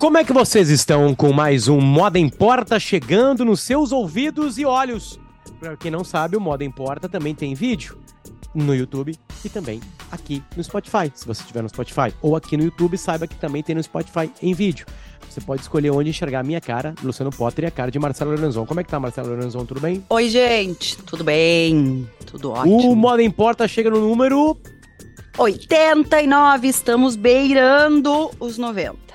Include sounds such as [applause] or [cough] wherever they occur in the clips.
Como é que vocês estão com mais um Moda Importa chegando nos seus ouvidos e olhos? Para quem não sabe, o Moda Importa também tem vídeo no YouTube e também aqui no Spotify, se você estiver no Spotify. Ou aqui no YouTube, saiba que também tem no Spotify em vídeo. Você pode escolher onde enxergar a minha cara, Luciano Potter, e a cara de Marcelo Lorenzon. Como é que tá, Marcelo Lorenzon? Tudo bem? Oi, gente. Tudo bem? Tudo ótimo. O Moda Importa chega no número 89. Estamos beirando os 90.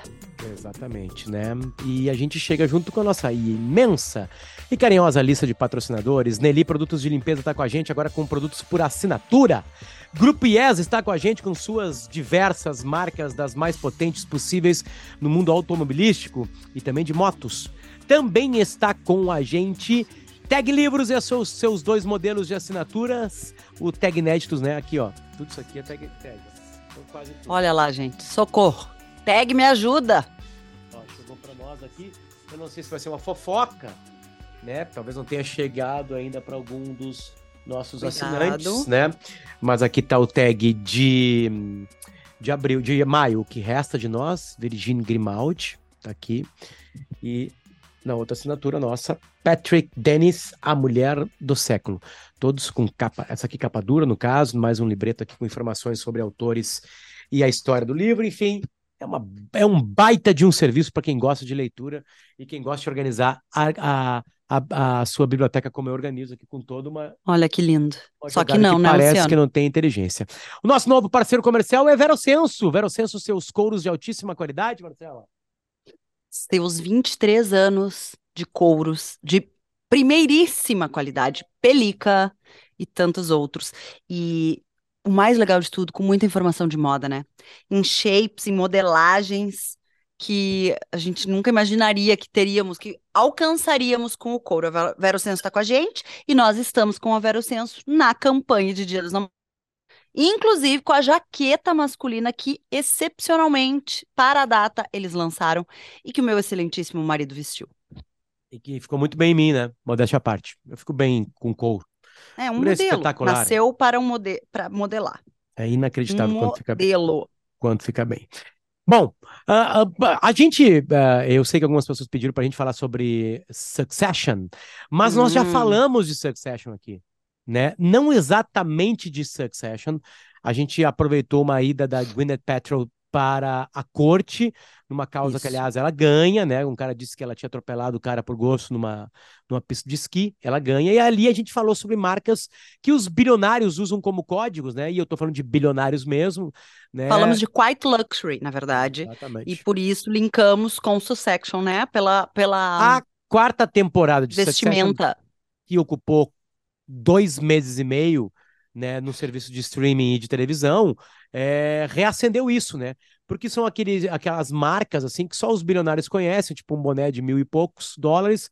Exatamente, né? E a gente chega junto com a nossa imensa e carinhosa lista de patrocinadores. Nelly Produtos de Limpeza está com a gente agora com produtos por assinatura. Grupo IES está com a gente com suas diversas marcas das mais potentes possíveis no mundo automobilístico e também de motos. Também está com a gente Tag Livros e seus, seus dois modelos de assinaturas, o Tag Inéditos, né? Aqui, ó. Tudo isso aqui é Tag. tag. Olha lá, gente. Socorro. Tag me ajuda. Nós aqui. Eu não sei se vai ser uma fofoca, né? Talvez não tenha chegado ainda para algum dos nossos Cuidado. assinantes, né? Mas aqui tá o tag de de abril, de maio, o que resta de nós, Virginie Grimaldi, tá aqui. E na outra assinatura nossa, Patrick Dennis, a mulher do século. Todos com capa, essa aqui capa dura no caso, mais um libreto aqui com informações sobre autores e a história do livro, enfim, é, uma, é um baita de um serviço para quem gosta de leitura e quem gosta de organizar a, a, a, a, sua biblioteca como eu organizo aqui com toda uma. Olha que lindo. Só que não, que né? Parece Luciano? que não tem inteligência. O nosso novo parceiro comercial é Verocenso. Verocenso, seus couros de altíssima qualidade, Marcela. Seus 23 anos de couros de primeiríssima qualidade, pelica e tantos outros. E o mais legal de tudo, com muita informação de moda, né? Em shapes, em modelagens que a gente nunca imaginaria que teríamos, que alcançaríamos com o couro. A Verosenso está com a gente e nós estamos com a Verosenso na campanha de Dia dos. Inclusive com a jaqueta masculina que, excepcionalmente, para a data, eles lançaram e que o meu excelentíssimo marido vestiu. E que ficou muito bem em mim, né? Modéstia à parte. Eu fico bem com couro. É um modelo. Espetacular. Nasceu para, um mode para modelar. É inacreditável um quanto fica bem. Modelo. Quanto fica bem. Bom, a, a, a gente, uh, eu sei que algumas pessoas pediram para a gente falar sobre Succession, mas hum. nós já hum. falamos de Succession aqui, né? Não exatamente de Succession. A gente aproveitou uma ida da Gwyneth Paltrow para a corte, numa causa Isso. que, aliás, ela ganha, né? Um cara disse que ela tinha atropelado o cara por gosto numa, numa pista de esqui, ela ganha. E ali a gente falou sobre marcas que os bilionários usam como códigos, né? E eu tô falando de bilionários mesmo, né? Falamos de quite luxury, na verdade. Exatamente. E por isso linkamos com Succession, né? Pela, pela... A quarta temporada de vestimenta. Succession, que ocupou dois meses e meio, né, no serviço de streaming e de televisão, é, reacendeu isso, né? Porque são aqueles, aquelas marcas assim que só os bilionários conhecem, tipo um boné de mil e poucos dólares,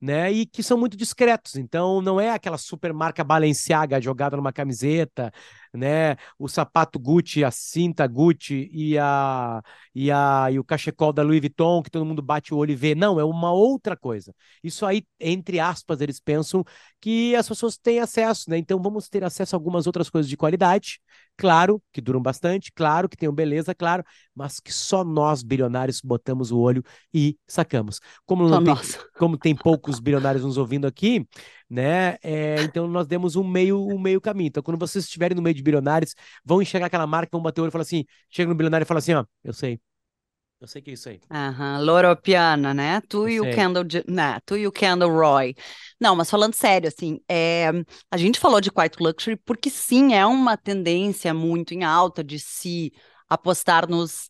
né? E que são muito discretos. Então não é aquela super marca Balenciaga jogada numa camiseta, né? O sapato Gucci, a cinta Gucci e a e a e o cachecol da Louis Vuitton que todo mundo bate o olho e vê. Não, é uma outra coisa. Isso aí, entre aspas, eles pensam que as pessoas têm acesso, né? Então vamos ter acesso a algumas outras coisas de qualidade, claro, que duram bastante, claro que tenham beleza, claro, mas que só nós bilionários botamos o olho e sacamos. Como tem, como tem poucos bilionários nos ouvindo aqui, né? É, então nós demos um meio, um meio caminho. Então, quando vocês estiverem no meio de bilionários, vão enxergar aquela marca, vão bater o olho e falar assim: chega no bilionário e fala assim: ó, eu sei. Eu sei que é isso aí. Aham, Loropiana, né? Tu e o Kendall, né? Tu e o Kendall Roy. Não, mas falando sério, assim, é, a gente falou de Quiet Luxury porque sim, é uma tendência muito em alta de se apostar nos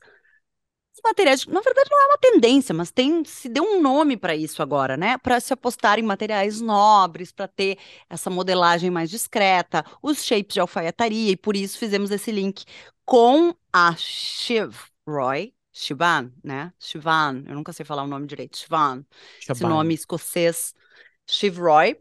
materiais, na verdade não é uma tendência, mas tem se deu um nome para isso agora, né? Para se apostar em materiais nobres, para ter essa modelagem mais discreta, os shapes de alfaiataria, e por isso fizemos esse link com a Shiv Roy, Shivan, né? Shivan, eu nunca sei falar o nome direito, Shivan, esse nome escocês, Shiv Roy.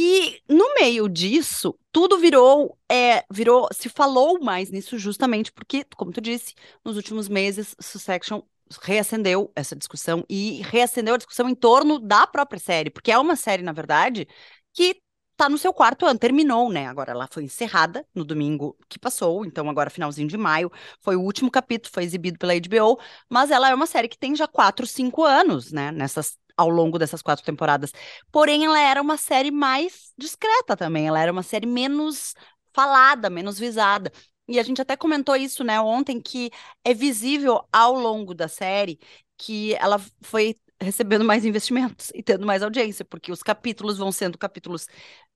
E no meio disso, tudo virou, é, virou, se falou mais nisso justamente porque, como tu disse, nos últimos meses, Succession reacendeu essa discussão e reacendeu a discussão em torno da própria série, porque é uma série, na verdade, que tá no seu quarto ano, terminou, né? Agora ela foi encerrada no domingo que passou, então agora finalzinho de maio, foi o último capítulo, foi exibido pela HBO, mas ela é uma série que tem já quatro, cinco anos, né? Nessas ao longo dessas quatro temporadas. Porém, ela era uma série mais discreta também, ela era uma série menos falada, menos visada. E a gente até comentou isso, né, ontem, que é visível ao longo da série que ela foi recebendo mais investimentos [laughs] e tendo mais audiência, porque os capítulos vão sendo capítulos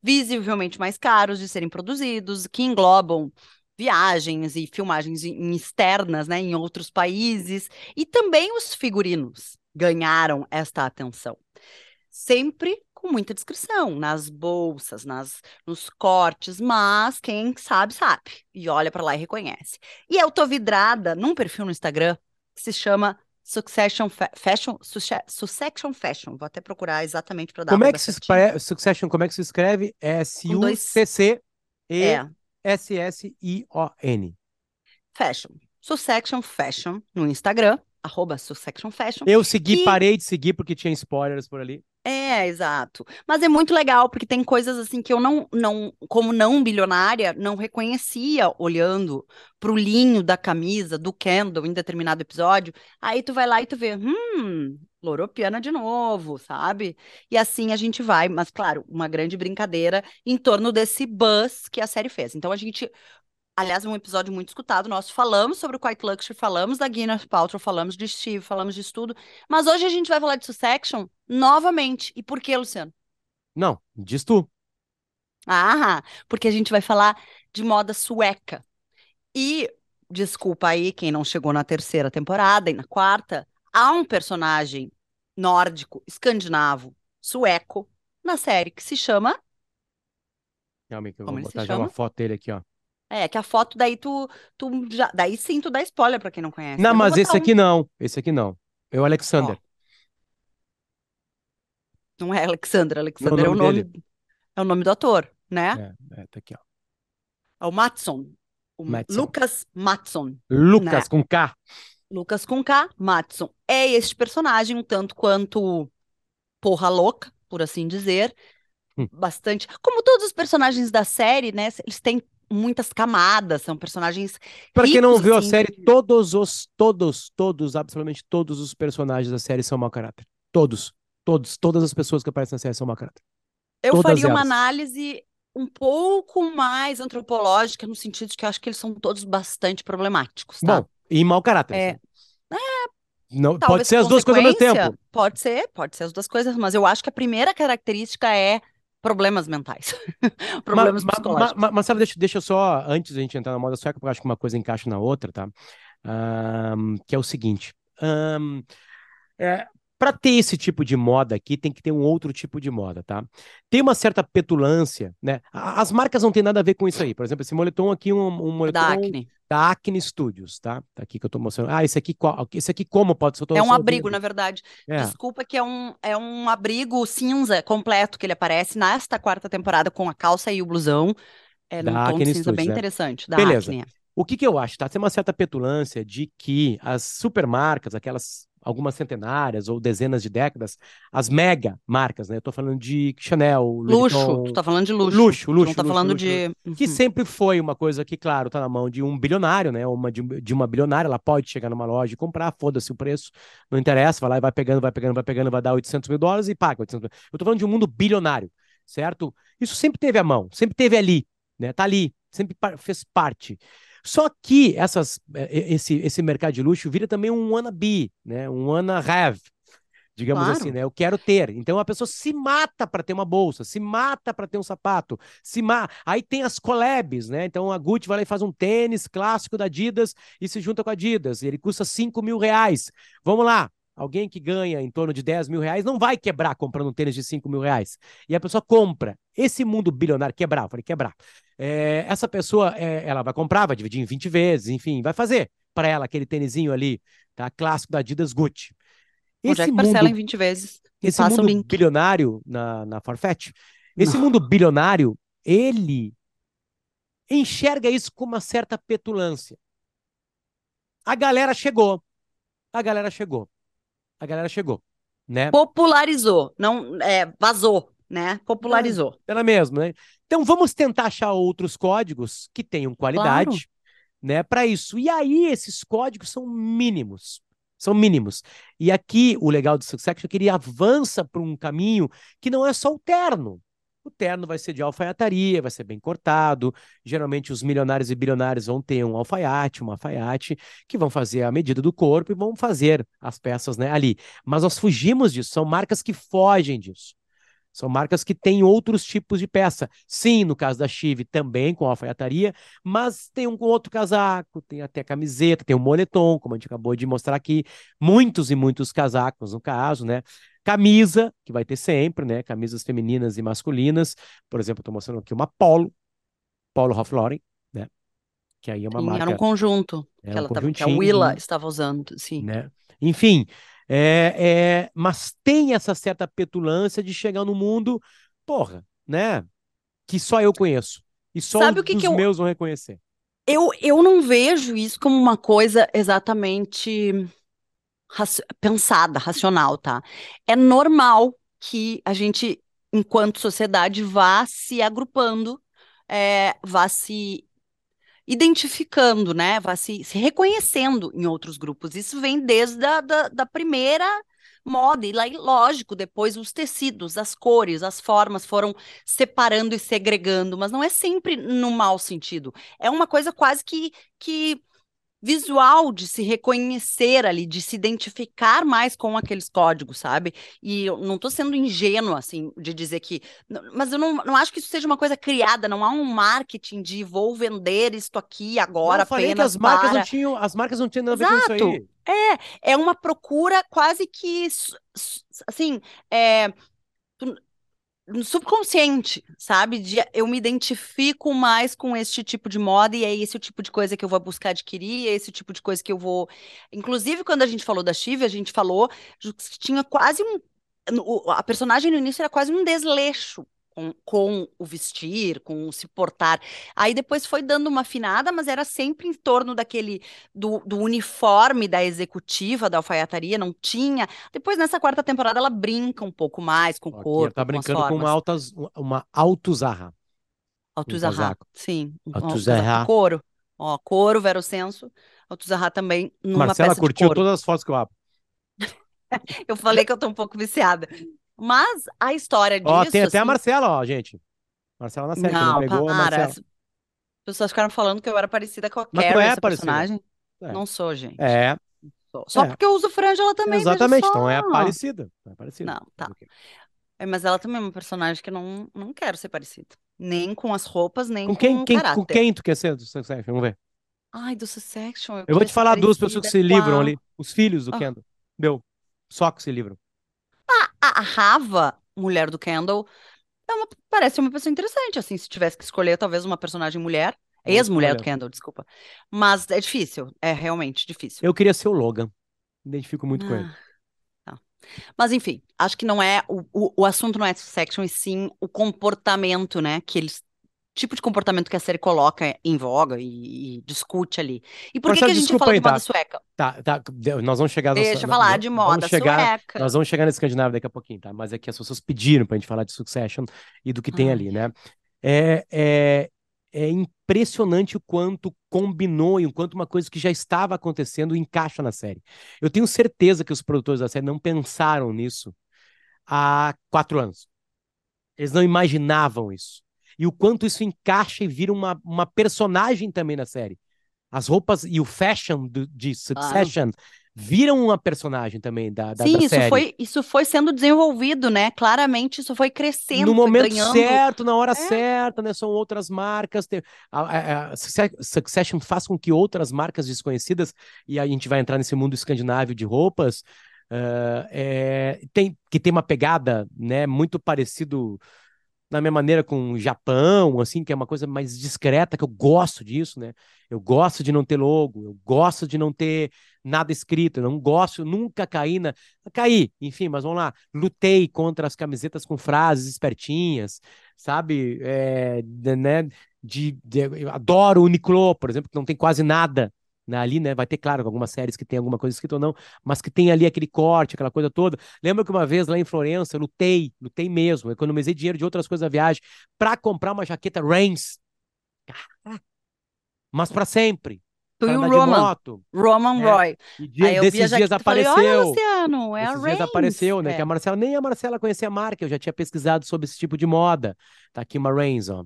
visivelmente mais caros de serem produzidos, que englobam viagens e filmagens externas, né, em outros países, e também os figurinos ganharam esta atenção. Sempre com muita descrição, nas bolsas, nas, nos cortes, mas quem sabe, sabe. E olha para lá e reconhece. E eu tô vidrada num perfil no Instagram que se chama Succession Fa Fashion, Succession Fashion. Vou até procurar exatamente para dar Como é que se escreve, Succession, como é que se escreve? S U C C E S S I O N. Fashion. Succession Fashion no Instagram, arroba Succession Fashion. Eu segui, parei de seguir porque tinha spoilers por ali. É, exato. Mas é muito legal, porque tem coisas assim que eu não, não como não bilionária, não reconhecia olhando pro linho da camisa do Kendall em determinado episódio. Aí tu vai lá e tu vê, hum, Loropiana de novo, sabe? E assim a gente vai, mas claro, uma grande brincadeira em torno desse buzz que a série fez. Então a gente Aliás, um episódio muito escutado nosso. Falamos sobre o Quiet Luxury, falamos da Gwyneth Paltrow, falamos de Steve, falamos disso tudo. Mas hoje a gente vai falar de Succession novamente. E por que, Luciano? Não, diz tu. Ah, porque a gente vai falar de moda sueca. E, desculpa aí quem não chegou na terceira temporada e na quarta, há um personagem nórdico, escandinavo, sueco, na série que se chama... Calma que eu vou botar já uma foto dele aqui, ó. É, que a foto daí tu, tu já, daí sim tu dá spoiler pra quem não conhece. Não, mas esse um... aqui não, esse aqui não. É o Alexander. Ó. Não é Alexander, Alexander não, é o nome, dele. é o nome do ator, né? É, é tá aqui, ó. É o Matson. O Matson. Lucas Matson. Lucas né? com K. Lucas com K, Matson. É este personagem um tanto quanto porra louca, por assim dizer. Hum. Bastante. Como todos os personagens da série, né? Eles têm muitas camadas, são personagens. Para quem não viu assim, a série, todos os, todos, todos, absolutamente todos os personagens da série são mau caráter. Todos, todos, todas as pessoas que aparecem na série são mau caráter. Eu todas faria elas. uma análise um pouco mais antropológica, no sentido de que eu acho que eles são todos bastante problemáticos, tá? Bom, e mau caráter. É, é não, pode ser as duas coisas ao mesmo tempo. Pode ser, pode ser as duas coisas, mas eu acho que a primeira característica é problemas mentais, [laughs] problemas mas, psicológicos. Mas, sabe, deixa, deixa eu só, antes da gente entrar na moda sueca, porque eu acho que uma coisa encaixa na outra, tá? Um, que é o seguinte, um, é, para ter esse tipo de moda aqui, tem que ter um outro tipo de moda, tá? Tem uma certa petulância, né? As marcas não têm nada a ver com isso aí. Por exemplo, esse moletom aqui, um, um moletom da Acne. Da Acne Studios, tá? Tá aqui que eu tô mostrando. Ah, esse aqui, esse aqui como pode ser? É um abrigo, na verdade. É. Desculpa que é um, é um abrigo cinza completo que ele aparece nesta quarta temporada com a calça e o blusão. É num da tom Acne cinza Studios, bem né? interessante. Da Beleza. Acne. O que que eu acho, tá? Tem uma certa petulância de que as supermarcas, aquelas algumas centenárias ou dezenas de décadas, as mega marcas, né? Eu tô falando de Chanel, luxo, Vuitton, tu tá falando de luxo. Luxo, luxo. Tu não tá luxo, falando luxo, de uhum. que sempre foi uma coisa que, claro, tá na mão de um bilionário, né? Uma de, de uma bilionária, ela pode chegar numa loja e comprar, foda-se o preço, não interessa, vai lá e vai pegando, vai pegando, vai pegando, vai dar 800 mil dólares e paga 800 mil. Eu tô falando de um mundo bilionário, certo? Isso sempre teve a mão, sempre teve ali, né? Tá ali, sempre fez parte. Só que essas, é, esse, esse mercado de luxo vira também um wannabe, né? um wanna have, digamos claro. assim, né? Eu quero ter. Então a pessoa se mata para ter uma bolsa, se mata para ter um sapato, se ma... aí tem as collabs, né? Então a Gucci vai lá e faz um tênis clássico da Adidas e se junta com a Adidas. Ele custa 5 mil reais. Vamos lá. Alguém que ganha em torno de 10 mil reais não vai quebrar comprando um tênis de 5 mil reais. E a pessoa compra. Esse mundo bilionário, quebrar, eu falei quebrar. É, essa pessoa, é, ela vai comprar, vai dividir em 20 vezes, enfim, vai fazer para ela aquele tênisinho ali, tá? Clássico da Adidas Gucci. Esse é que parcela mundo, em 20 vezes? Esse mundo link. bilionário na, na Farfetch, esse não. mundo bilionário, ele enxerga isso com uma certa petulância. A galera chegou. A galera chegou a galera chegou, né? Popularizou, não é, vazou, né? Popularizou. Era mesmo, né? Então vamos tentar achar outros códigos que tenham qualidade, claro. né, para isso. E aí esses códigos são mínimos. São mínimos. E aqui o legal do Succession é que ele avança para um caminho que não é só o terno. O terno vai ser de alfaiataria, vai ser bem cortado. Geralmente os milionários e bilionários vão ter um alfaiate, uma alfaiate, que vão fazer a medida do corpo e vão fazer as peças né, ali. Mas nós fugimos disso, são marcas que fogem disso. São marcas que têm outros tipos de peça. Sim, no caso da Chive, também com alfaiataria, mas tem um outro casaco, tem até camiseta, tem um moletom, como a gente acabou de mostrar aqui. Muitos e muitos casacos, no caso, né? Camisa, que vai ter sempre, né? Camisas femininas e masculinas. Por exemplo, estou mostrando aqui uma Polo, Polo Ralph Lauren, né? Que aí é uma sim, marca. Era um conjunto é que, um ela que a Willa estava usando, sim. Né? Enfim, é, é, mas tem essa certa petulância de chegar no mundo, porra, né? Que só eu conheço. E só Sabe os, o que os que eu... meus vão reconhecer. Eu, eu não vejo isso como uma coisa exatamente pensada, racional, tá? É normal que a gente, enquanto sociedade, vá se agrupando, é, vá se identificando, né? Vá se, se reconhecendo em outros grupos. Isso vem desde a da, da primeira moda, e lá, lógico, depois os tecidos, as cores, as formas foram separando e segregando, mas não é sempre no mau sentido. É uma coisa quase que, que visual de se reconhecer ali, de se identificar mais com aqueles códigos, sabe? E eu não estou sendo ingênua, assim, de dizer que. Mas eu não, não acho que isso seja uma coisa criada, não há um marketing de vou vender isto aqui agora. Eu falei que as marcas para... não tinham, as marcas não tinham nada a ver com isso aí. É, é uma procura quase que assim, é, subconsciente, sabe? De, eu me identifico mais com este tipo de moda e é esse o tipo de coisa que eu vou buscar adquirir, é esse o tipo de coisa que eu vou. Inclusive, quando a gente falou da Chive, a gente falou que tinha quase um. A personagem no início era quase um desleixo com, com, o vestir, com o se portar. Aí depois foi dando uma afinada, mas era sempre em torno daquele do, do, uniforme da executiva da alfaiataria, não tinha. Depois nessa quarta temporada ela brinca um pouco mais com o corpo. Ela tá brincando com, uma altas uma altuzarra. Altuzarra, um sim, altuzarra. couro. Ó, couro, verosenso, altuzarra também numa Marcela peça curtiu de couro. todas as fotos que eu abro. [laughs] eu falei que eu tô um pouco viciada. Mas a história disso. Ó, tem até a assim Marcela, ó, gente. Marcela na série, não, não pegou para. a Marcela. As pessoas ficaram falando que eu era parecida com a Carrie, é essa personagem. É. Não sou, gente. É. Só é. porque eu uso franja, ela também. Exatamente, então é parecida. É parecida. Não, tá. É, mas ela também é uma personagem que não, não quero ser parecida. Nem com as roupas, nem com, quem, com quem, caráter. Com quem tu quer ser do Succession? Vamos ver. Ai, do Succession. Eu, eu vou te falar duas pessoas que se livram ali. Os filhos do oh. Kendall. Meu, só que se livram. Ah, Rava mulher do Kendall, é uma, parece uma pessoa interessante, assim, se tivesse que escolher talvez uma personagem mulher, ex-mulher do Kendall, desculpa. Mas é difícil, é realmente difícil. Eu queria ser o Logan, identifico muito ah, com ele. Tá. Mas enfim, acho que não é, o, o, o assunto não é section, e sim o comportamento, né, que eles tipo de comportamento que a série coloca em voga e, e discute ali. E por que, que a gente fala de moda tá? sueca? Tá, tá, nós vamos chegar... Deixa eu falar de moda chegar, sueca. Nós vamos chegar nesse Escandinávio daqui a pouquinho, tá? Mas é que as pessoas pediram pra gente falar de Succession e do que tem ali, né? É, é, é impressionante o quanto combinou e o quanto uma coisa que já estava acontecendo encaixa na série. Eu tenho certeza que os produtores da série não pensaram nisso há quatro anos. Eles não imaginavam isso e o quanto isso encaixa e vira uma, uma personagem também na série. As roupas e o fashion do, de Succession ah. viram uma personagem também da, da, Sim, da isso série. foi isso foi sendo desenvolvido, né? Claramente isso foi crescendo, no momento ganhando... certo, na hora é. certa, né? São outras marcas. A, a, a, Succession faz com que outras marcas desconhecidas e a gente vai entrar nesse mundo escandinavo de roupas uh, é, tem que tem uma pegada, né? Muito parecido na minha maneira com o Japão, assim, que é uma coisa mais discreta, que eu gosto disso, né? Eu gosto de não ter logo, eu gosto de não ter nada escrito, eu não gosto, nunca caí na. Caí, enfim, mas vamos lá. Lutei contra as camisetas com frases espertinhas, sabe? É, né? De, de, eu adoro o Uniqlo, por exemplo, que não tem quase nada ali, né? Vai ter, claro, algumas séries que tem alguma coisa escrita ou não, mas que tem ali aquele corte, aquela coisa toda. Lembra que uma vez lá em Florença eu lutei, lutei mesmo, economizei dinheiro de outras coisas da viagem para comprar uma jaqueta Rains. Mas para sempre. Tu e o Roman. Roman é. Roy. E dia, Aí desses dias apareceu. Falei, Olha, Luciano, é dias apareceu, né? É. Que a Marcela, nem a Marcela conhecia a marca, eu já tinha pesquisado sobre esse tipo de moda. Tá aqui uma Rains, ó.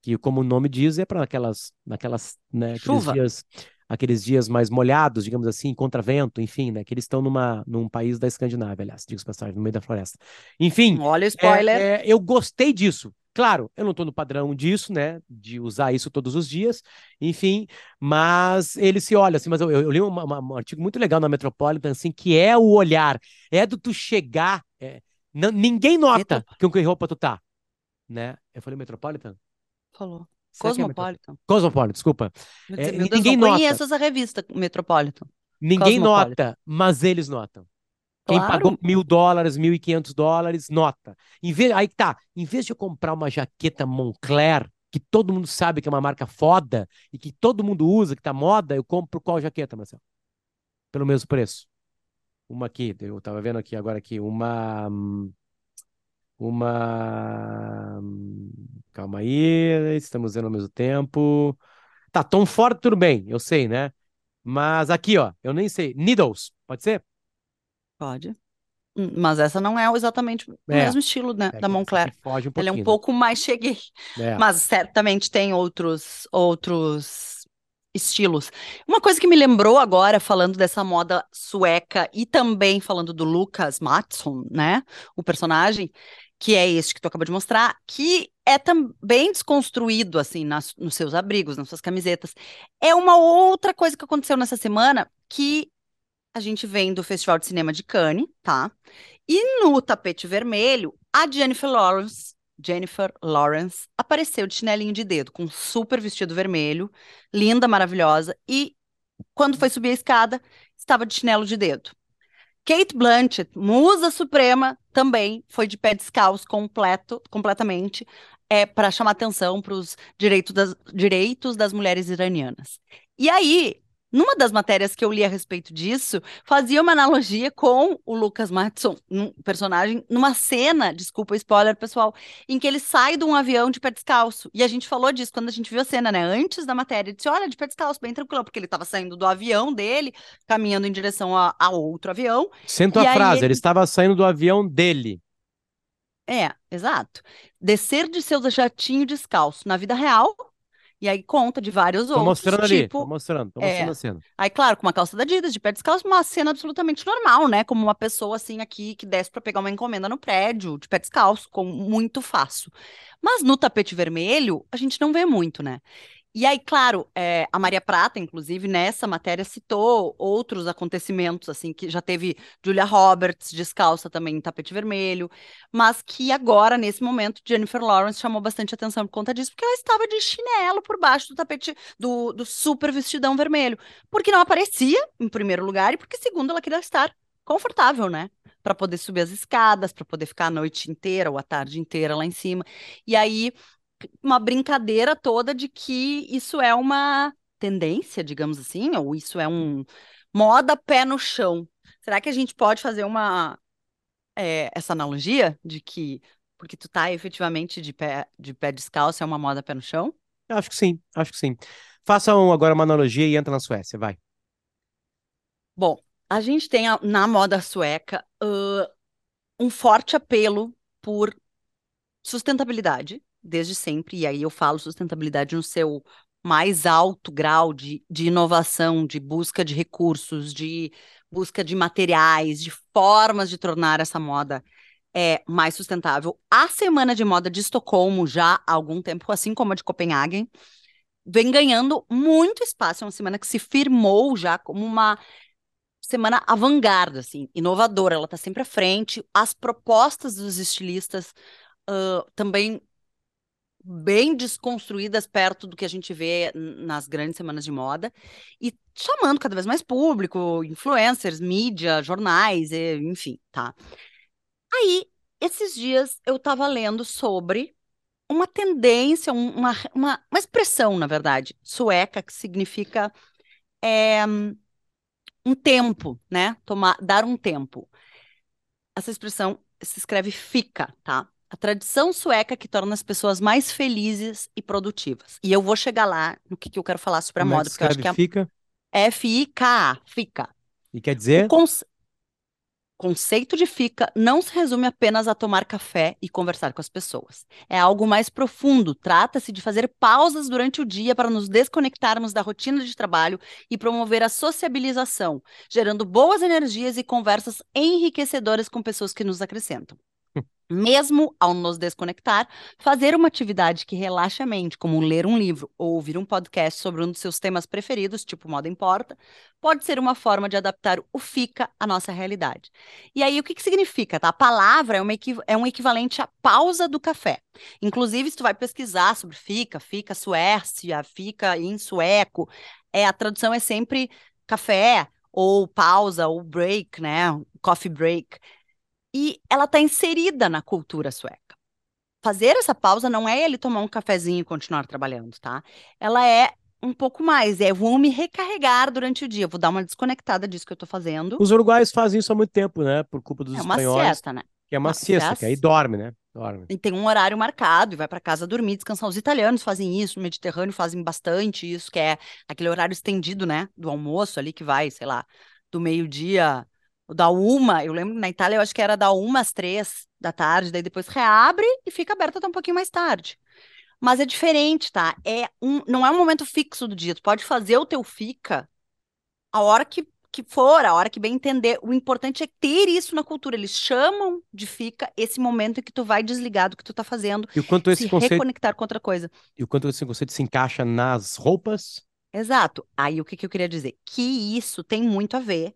Que, como o nome diz, é para aquelas, naquelas, né, Chuva. dias aqueles dias mais molhados, digamos assim, contra vento, enfim, né? Que eles estão numa, num país da Escandinávia, aliás, digo passagem, no meio da floresta. Enfim. Olha o spoiler. É, é, eu gostei disso. Claro, eu não estou no padrão disso, né? De usar isso todos os dias, enfim, mas ele se olha assim, mas eu, eu li uma, uma, um artigo muito legal na Metropolitan, assim, que é o olhar, é do tu chegar, é, ninguém nota que, com que roupa tu tá, né? Eu falei Metropolitan? Falou. É Cosmopolitan. Cosmopolitan, desculpa. É, Deus, ninguém não nota. conheço essa revista Metropolitan. Ninguém nota, mas eles notam. Quem claro. pagou mil dólares, mil e quinhentos dólares, nota. Em vez, aí tá, em vez de eu comprar uma jaqueta Moncler, que todo mundo sabe que é uma marca foda e que todo mundo usa, que tá moda, eu compro qual jaqueta, Marcelo? Pelo mesmo preço. Uma aqui, eu tava vendo aqui agora aqui, uma uma calma aí, estamos vendo ao mesmo tempo. Tá, Tom Ford tudo bem, eu sei, né? Mas aqui, ó, eu nem sei. Needles, pode ser? Pode. Hum, mas essa não é exatamente o é, mesmo estilo né, é, da Moncler. Foge um Ela é um pouco mais cheguei. É. Mas certamente tem outros outros estilos. Uma coisa que me lembrou agora, falando dessa moda sueca e também falando do Lucas Mattsson, né? O personagem, que é este que tu acabou de mostrar, que é também desconstruído, assim, nas, nos seus abrigos, nas suas camisetas. É uma outra coisa que aconteceu nessa semana que a gente vem do Festival de Cinema de Cannes, tá? E no tapete vermelho, a Jennifer Lawrence, Jennifer Lawrence apareceu de chinelinho de dedo, com um super vestido vermelho, linda, maravilhosa, e quando foi subir a escada, estava de chinelo de dedo. Kate Blanchett, musa suprema, também foi de pé descalço completo, completamente, é, para chamar atenção para os das, direitos das mulheres iranianas. E aí, numa das matérias que eu li a respeito disso, fazia uma analogia com o Lucas Matson, um personagem, numa cena, desculpa o spoiler, pessoal, em que ele sai de um avião de pé descalço. E a gente falou disso quando a gente viu a cena, né? Antes da matéria, ele disse: olha, de pé descalço, bem tranquilo, porque ele estava saindo do avião dele, caminhando em direção a, a outro avião. Sento a frase, ele... ele estava saindo do avião dele. É, exato. Descer de seu jatinho descalço na vida real e aí conta de vários tô outros. mostrando tipo, ali, tô mostrando, tô mostrando é, a cena. Aí, claro, com uma calça da Adidas, de pé descalço, uma cena absolutamente normal, né? Como uma pessoa assim aqui que desce para pegar uma encomenda no prédio, de pé descalço, com muito fácil. Mas no tapete vermelho, a gente não vê muito, né? E aí, claro, é, a Maria Prata, inclusive, nessa matéria citou outros acontecimentos, assim, que já teve Julia Roberts descalça também em tapete vermelho, mas que agora, nesse momento, Jennifer Lawrence chamou bastante atenção por conta disso, porque ela estava de chinelo por baixo do tapete, do, do super vestidão vermelho, porque não aparecia, em primeiro lugar, e porque, segundo, ela queria estar confortável, né? Para poder subir as escadas, para poder ficar a noite inteira ou a tarde inteira lá em cima. E aí uma brincadeira toda de que isso é uma tendência, digamos assim, ou isso é um moda pé no chão. Será que a gente pode fazer uma é, essa analogia de que porque tu tá efetivamente de pé, de pé descalço é uma moda pé no chão? Eu acho que sim, acho que sim. Façam agora uma analogia e entra na Suécia, vai. Bom, a gente tem a, na moda sueca uh, um forte apelo por sustentabilidade, desde sempre, e aí eu falo sustentabilidade no seu mais alto grau de, de inovação, de busca de recursos, de busca de materiais, de formas de tornar essa moda é, mais sustentável. A Semana de Moda de Estocolmo, já há algum tempo, assim como a de Copenhagen, vem ganhando muito espaço. É uma semana que se firmou já como uma semana avant-garde, assim, inovadora. Ela está sempre à frente. As propostas dos estilistas uh, também bem desconstruídas perto do que a gente vê nas grandes semanas de moda e chamando cada vez mais público, influencers, mídia, jornais, enfim, tá? Aí, esses dias eu tava lendo sobre uma tendência, uma, uma, uma expressão, na verdade, sueca, que significa é um tempo, né? Tomar, dar um tempo. Essa expressão se escreve fica, tá? A tradição sueca que torna as pessoas mais felizes e produtivas. E eu vou chegar lá no que, que eu quero falar sobre a Como é moda, que porque eu acho que é fica? F-I-K-A, fica. E quer dizer? O conce- conceito de fica não se resume apenas a tomar café e conversar com as pessoas. É algo mais profundo. Trata-se de fazer pausas durante o dia para nos desconectarmos da rotina de trabalho e promover a sociabilização, gerando boas energias e conversas enriquecedoras com pessoas que nos acrescentam. Mesmo ao nos desconectar, fazer uma atividade que relaxe a mente, como ler um livro ou ouvir um podcast sobre um dos seus temas preferidos, tipo Moda Importa, pode ser uma forma de adaptar o fica à nossa realidade. E aí, o que, que significa? Tá? A palavra é, uma é um equivalente à pausa do café. Inclusive, se tu vai pesquisar sobre fica, fica Suécia, fica em sueco, é, a tradução é sempre café, ou pausa, ou break, né? Coffee break e ela está inserida na cultura sueca. Fazer essa pausa não é ele tomar um cafezinho e continuar trabalhando, tá? Ela é um pouco mais, é vou me recarregar durante o dia, vou dar uma desconectada disso que eu tô fazendo. Os uruguaios fazem isso há muito tempo, né? Por culpa dos É uma espanhóis, siesta, né? que é uma Uma siesta, que aí dorme, né? Dorme. E tem um horário marcado e vai para casa dormir, descansar. Os italianos fazem isso, no Mediterrâneo fazem bastante isso, que é aquele horário estendido, né? Do almoço ali que vai, sei lá, do meio-dia, da uma. Eu lembro na Itália, eu acho que era da uma às três da tarde, daí depois reabre e fica aberto até um pouquinho mais tarde. Mas é diferente, tá? É um, não é um momento fixo do dia. Tu pode fazer o teu fica a hora que, que for, a hora que bem entender. O importante é ter isso na cultura. Eles chamam de fica esse momento em que tu vai desligar do que tu tá fazendo, E o quanto esse se conceito, reconectar com outra coisa. e o quanto esse conceito se encaixa nas roupas? Exato. Aí o que, que eu queria dizer? Que isso tem muito a ver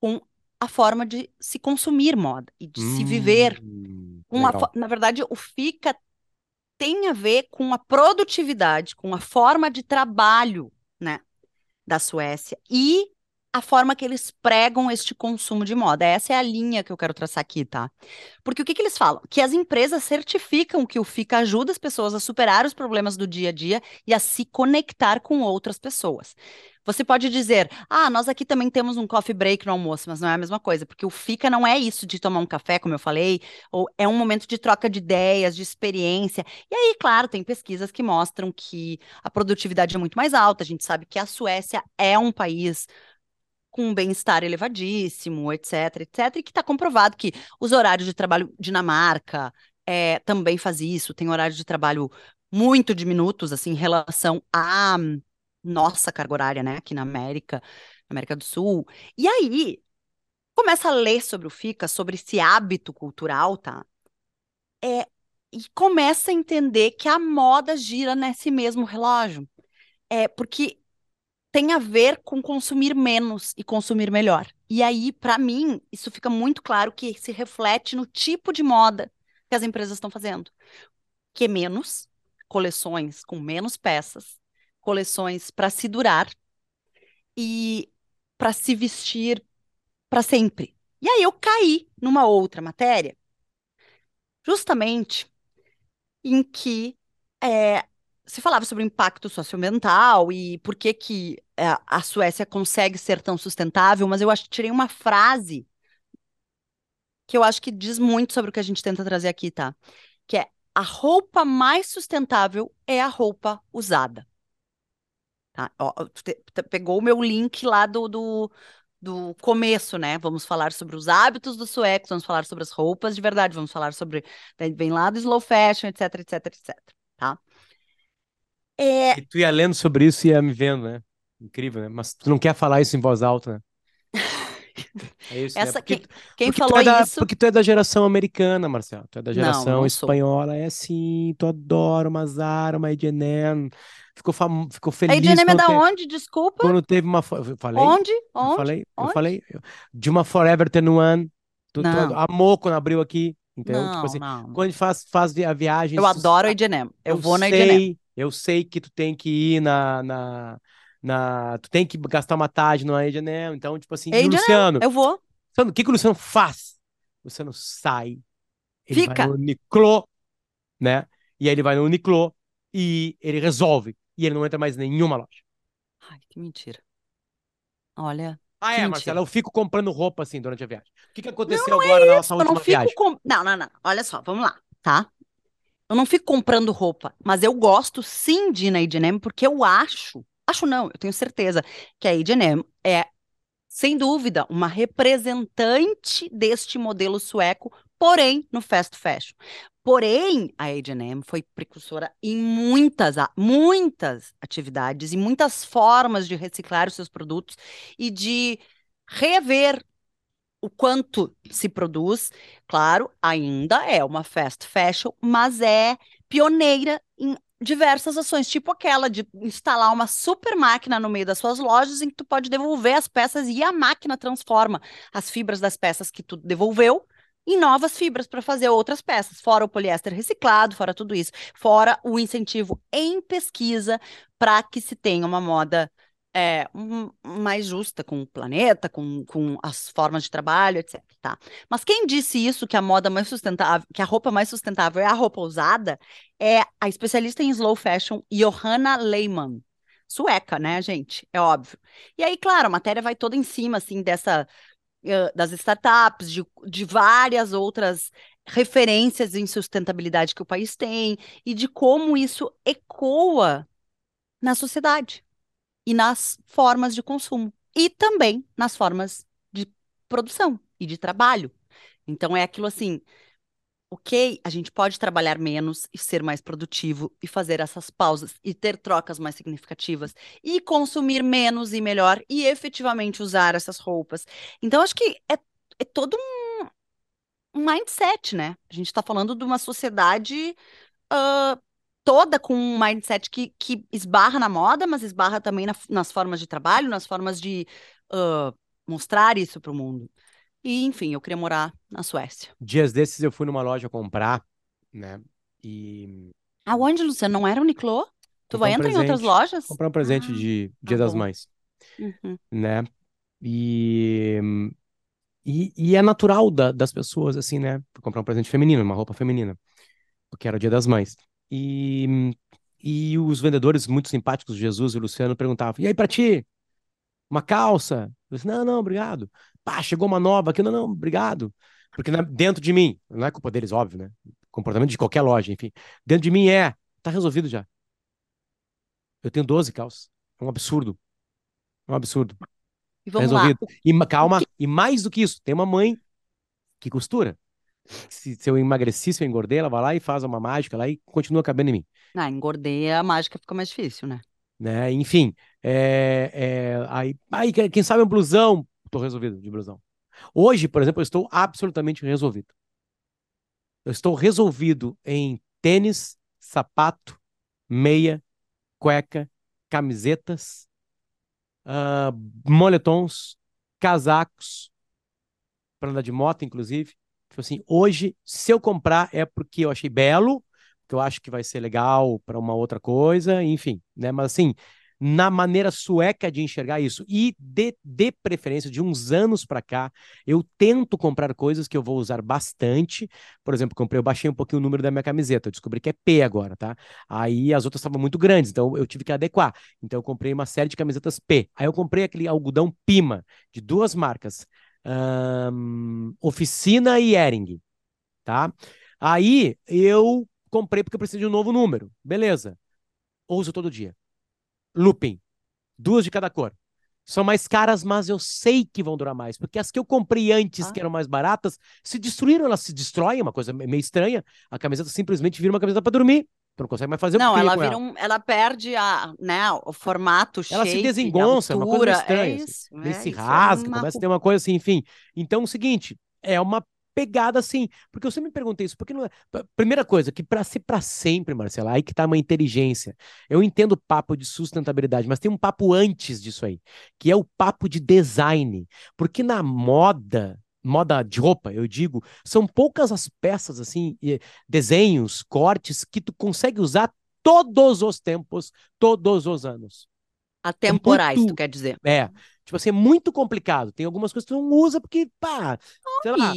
com a forma de se consumir moda e de se viver. Hum, Uma, na verdade, o fica tem a ver com a produtividade, com a forma de trabalho, né, da Suécia e a forma que eles pregam este consumo de moda. Essa é a linha que eu quero traçar aqui, tá? Porque o que que eles falam? Que as empresas certificam que o FICA ajuda as pessoas a superar os problemas do dia a dia e a se conectar com outras pessoas. Você pode dizer, ah, nós aqui também temos um coffee break no almoço, mas não é a mesma coisa, porque o FICA não é isso de tomar um café, como eu falei, ou é um momento de troca de ideias, de experiência. E aí, claro, tem pesquisas que mostram que a produtividade é muito mais alta. A gente sabe que a Suécia é um país com um bem-estar elevadíssimo, etc, etc, e que está comprovado que os horários de trabalho, Dinamarca é, também faz isso, tem horários de trabalho muito diminutos, assim, em relação à nossa carga horária, né, aqui na América, América do Sul. E aí, começa a ler sobre o FICA, sobre esse hábito cultural, tá? É, e começa a entender que a moda gira nesse mesmo relógio. É, porque tem a ver com consumir menos e consumir melhor. E aí, para mim, isso fica muito claro que se reflete no tipo de moda que as empresas estão fazendo. Que é menos, coleções com menos peças, coleções para se durar e para se vestir para sempre. E aí eu caí numa outra matéria, justamente em que é, se falava sobre o impacto socioambiental e por que que é, a Suécia consegue ser tão sustentável, mas eu acho que tirei uma frase que eu acho que diz muito sobre o que a gente tenta trazer aqui, tá? Que é a roupa mais sustentável é a roupa usada. Tá? Ó, pegou o meu link lá do, do, do começo, né? Vamos falar sobre os hábitos dos suecos, vamos falar sobre as roupas de verdade, vamos falar sobre, vem lá do slow fashion, etc, etc, etc, tá? É, E tu ia lendo sobre isso e ia me vendo, né? Incrível, né? Mas tu não quer falar isso em voz alta, né? [laughs] É isso, né? essa, Porque, quem, quem porque falou é da, isso, porque tu é da geração americana, Marcelo. Tu é da Não, geração não sou. espanhola. É assim, tu adora uma Zara, uma H&M. Ficou, fam... Ficou a feliz H&M é quando, da te- onde? Desculpa? quando teve uma... Eu falei? Onde? Eu Onde? falei? Eu Onde? falei? Eu- De uma Forever 21. Tu, tu Não. amou quando abriu aqui, entendeu? Tipo Não, assim, não, não. quando a gente faz, faz a viagem... Eu adoro a H&M. Eu vou na H&M. Eu sei que tu tem que ir na, na, na- tu tem que gastar uma tarde no H&M, então, tipo assim, e H&M, Luciano? eu vou. Luciano, o que que o Luciano faz? O Luciano sai, ele vai Fica. no Uniqlo, né? E aí ele vai no Uniqlo e ele resolve. E ele não entra mais em nenhuma loja. Ai, que mentira. Olha. Ah, é, Marcela, eu fico comprando roupa assim durante a viagem. O que, que aconteceu não, não agora é na nossa eu última não fico viagem? Com... Não, não, não. Olha só, vamos lá, tá? Eu não fico comprando roupa, mas eu gosto sim de ir na H&M porque eu acho, acho não, eu tenho certeza que a H&M é, sem dúvida, uma representante deste modelo sueco, porém no fast fashion. Porém, a H&M foi precursora em muitas, muitas atividades e muitas formas de reciclar os seus produtos e de rever o quanto se produz. Claro, ainda é uma fast fashion, mas é pioneira em diversas ações, tipo aquela de instalar uma super máquina no meio das suas lojas em que tu pode devolver as peças e a máquina transforma as fibras das peças que tu devolveu em novas fibras para fazer outras peças, fora o poliéster reciclado, fora tudo isso, fora o incentivo em pesquisa para que se tenha uma moda é, mais justa com o planeta, com, com as formas de trabalho, etc. Tá? Mas quem disse isso, que a moda mais sustentável, que a roupa mais sustentável é a roupa usada, é a especialista em slow fashion, Johanna Lehmann. Sueca, né, gente? É óbvio. E aí, claro, a matéria vai toda em cima, assim, dessa das startups, de, de várias outras referências em sustentabilidade que o país tem e de como isso ecoa na sociedade e nas formas de consumo e também nas formas de produção e de trabalho. Então é aquilo assim, ok, a gente pode trabalhar menos e ser mais produtivo e fazer essas pausas e ter trocas mais significativas e consumir menos e melhor e efetivamente usar essas roupas. Então acho que é, é todo um, um mindset, né? A gente está falando de uma sociedade uh, toda com um mindset que, que esbarra na moda, mas esbarra também na, nas formas de trabalho, nas formas de uh, mostrar isso para o mundo. E, enfim, eu queria morar na Suécia. Dias desses eu fui numa loja comprar, né? E. Aonde, Luciano? Não era Uniqlo? Tu vai um entrar em outras lojas? Comprar um presente ah, de Dia tá das bom. Mães. Uhum. Né? E, e, e, é natural da, das pessoas, assim, né? Comprar um presente feminino, uma roupa feminina. Porque era o Dia das Mães. E, e os vendedores muito simpáticos, Jesus e Luciano, perguntavam: e aí, pra ti? Uma calça? Eu disse: não, não, obrigado. Pá, chegou uma nova aqui, não, não, obrigado. Porque dentro de mim, não é culpa deles, óbvio, né? Comportamento de qualquer loja, enfim. Dentro de mim é, tá resolvido já. Eu tenho 12 calças. É um absurdo. É um absurdo. E vamos tá resolvido. Lá. E calma, e mais do que isso, tem uma mãe que costura se, se, eu emagreci, se eu engordei, ela vai lá e faz uma mágica lá e continua cabendo em mim. Ah, engordei, a mágica fica mais difícil, né? né? Enfim, é, é, aí, aí, quem sabe um blusão, tô resolvido de blusão. Hoje, por exemplo, eu estou absolutamente resolvido. Eu estou resolvido em tênis, sapato, meia, cueca, camisetas, uh, moletons, casacos, para andar de moto, inclusive. Tipo assim, hoje, se eu comprar é porque eu achei belo, que eu acho que vai ser legal para uma outra coisa, enfim, né? Mas assim, na maneira sueca de enxergar isso e de, de preferência de uns anos para cá, eu tento comprar coisas que eu vou usar bastante. Por exemplo, comprei, eu baixei um pouquinho o número da minha camiseta, eu descobri que é P agora, tá? Aí as outras estavam muito grandes, então eu tive que adequar. Então eu comprei uma série de camisetas P. Aí eu comprei aquele algodão Pima de duas marcas um, Oficina e Ering, tá? Aí eu comprei porque eu preciso de um novo número. Beleza. Uso todo dia. Looping. Duas de cada cor. São mais caras, mas eu sei que vão durar mais. Porque as que eu comprei antes, ah. que eram mais baratas, se destruíram, elas se destroem, uma coisa meio estranha. A camiseta simplesmente vira uma camiseta para dormir. Tu não consegue mais fazer Não, ela vira ela. Um, ela perde a, né, o formato, Ela shape, se desengonça, é uma coisa estranha. É isso, assim. é, se rasga, é começa a ter uma coisa assim, enfim. Então, é o seguinte, é uma pegada assim, porque eu sempre me perguntei isso, porque não é... Primeira coisa, que para ser para sempre, Marcela, aí que tá uma inteligência. Eu entendo o papo de sustentabilidade, mas tem um papo antes disso aí, que é o papo de design. Porque na moda, moda de roupa, eu digo, são poucas as peças, assim, desenhos, cortes, que tu consegue usar todos os tempos, todos os anos. Atemporais, é muito, tu quer dizer. É, tipo assim, é muito complicado. Tem algumas coisas que tu não usa porque, pá, sei lá,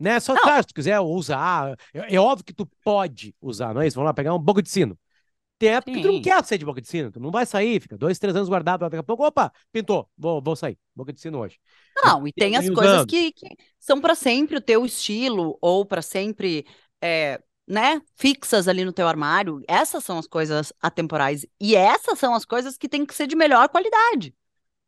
né, só claro, se tu quiser usar, é, é, óbvio que tu pode usar, não é isso? Vamos lá, pegar um boco de sino. Tem época Sim. que tu não quer sair de boca de sino, tu não vai sair, fica dois, três anos guardado, daqui a pouco, opa, pintou, vou, vou sair, boca de sino hoje. Não, e tem, tem as coisas que, que, são para sempre o teu estilo, ou para sempre, é, né, fixas ali no teu armário. Essas são as coisas atemporais. E essas são as coisas que tem que ser de melhor qualidade.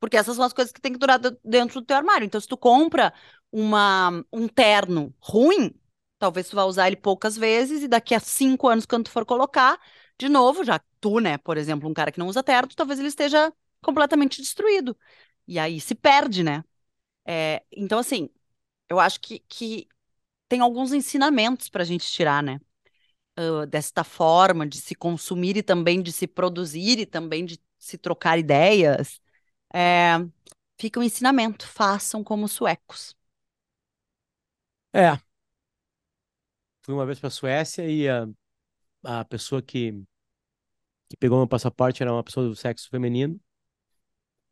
Porque essas são as coisas que tem que durar dentro do teu armário. Então, se tu compra uma, um terno ruim, talvez tu vá usar ele poucas vezes e daqui a cinco anos, quando tu for colocar, de novo, já tu, né, por exemplo, um cara que não usa terno, talvez ele esteja completamente destruído. E aí se perde, né? É, então, assim, eu acho que, que tem alguns ensinamentos para a gente tirar, né? Uh, desta forma de se consumir e também de se produzir e também de se trocar ideias. É, fica um ensinamento, façam como suecos. É. Fui uma vez para a Suécia e a, a pessoa que, que pegou meu passaporte era uma pessoa do sexo feminino.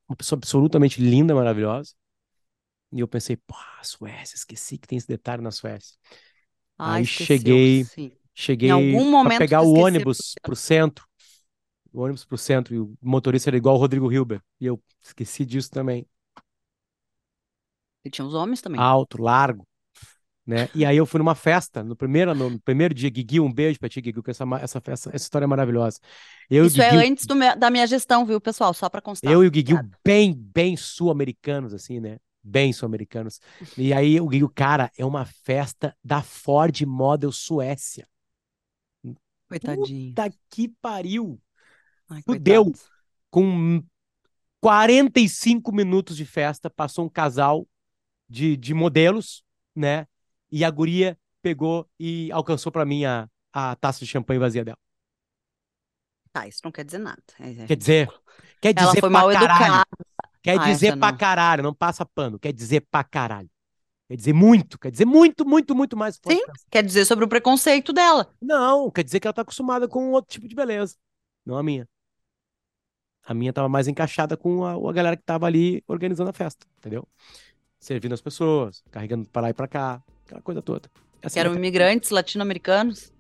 Uma pessoa absolutamente linda, maravilhosa. E eu pensei, pô, Suécia, esqueci que tem esse detalhe na Suécia. Ah, Aí esqueceu, cheguei, sim. cheguei para pegar o ônibus pro centro. O ônibus pro centro, e o motorista era igual o Rodrigo Hilber. E eu esqueci disso também. E tinha os homens também. Alto, largo. Né? E aí eu fui numa festa, no primeiro, no primeiro dia, Guigui, um beijo pra ti, Guigui, que essa, essa, essa, essa história é maravilhosa. Eu, Isso é Guigui, é antes do, da minha gestão, viu, pessoal? Só pra constar. Eu e o Guigui, bem, bem sul-americanos, assim, né? Bem sul-americanos. E aí o Guigui, cara, é uma festa da Ford Model Suécia. Coitadinho. Puta que pariu. Ai, Fudeu. Com 45 minutos de festa, passou um casal de, de modelos, né? E a guria pegou e alcançou para mim a, a taça de champanhe vazia dela. Tá, isso não quer dizer nada. É... Quer dizer, quer dizer Ela foi mal caralho. educada. Quer ah, dizer pra não... caralho, não passa pano, quer dizer pra caralho. Quer dizer muito, quer dizer muito, muito, muito mais. Sim, quer dizer sobre o preconceito dela. Não, quer dizer que ela tá acostumada com outro tipo de beleza, não a minha. A minha tava mais encaixada com a, a galera que tava ali organizando a festa, entendeu? Servindo as pessoas, carregando para lá e pra cá, aquela coisa toda. Assim, eram imigrantes latino-americanos?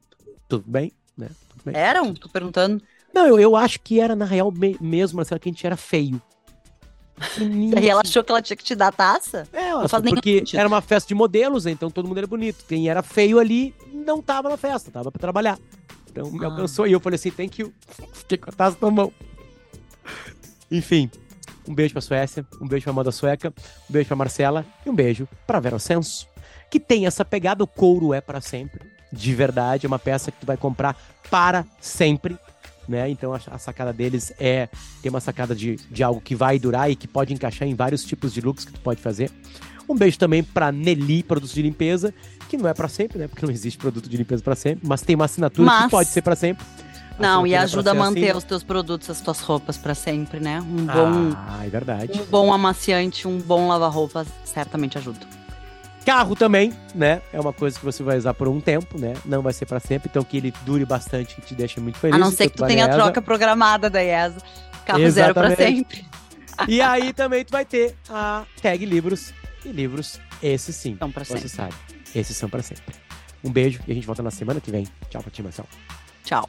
Tudo bem, né? Tudo bem. Eram? Tô perguntando. Não, eu, eu acho que era, na real, me mesmo, Marcelo, que a gente era feio. E [laughs] ela achou que ela tinha que te dar taça? É, ela, porque era uma festa de modelos, então todo mundo era bonito. Quem era feio ali não tava na festa, tava pra trabalhar. Então me ah. alcançou e eu falei assim, thank you. Fiquei com a taça na mão. Enfim, um beijo pra Suécia, um beijo pra moda sueca, um beijo pra Marcela e um beijo pra Vera Senso que tem essa pegada, o couro é para sempre, de verdade, é uma peça que tu vai comprar para sempre, né? Então a, a, sacada deles é ter uma sacada de, de algo que vai durar e que pode encaixar em vários tipos de looks que tu pode fazer. Um beijo também para Nelly Produtos de Limpeza, que não é para sempre, né? Porque não existe produto de limpeza para sempre, mas tem uma assinatura mas... que pode ser para sempre. Não, e ajuda a manter assim. os teus produtos, as tuas roupas para sempre, né? Um bom, ah, é verdade. Um bom amaciante, um bom lava-roupas certamente ajuda. Carro também, né? É uma coisa que você vai usar por um tempo, né? Não vai ser para sempre, então que ele dure bastante e te deixa muito feliz. A não ser que tu tenha a troca programada da IESA. Carro Exatamente. zero para sempre. E aí também tu vai ter a tag livros e livros, esses sim. São pra sempre. Você sabe, esses são para sempre. Um beijo e a gente volta na semana que vem. Tchau pra ti, Marcelo. Tchau.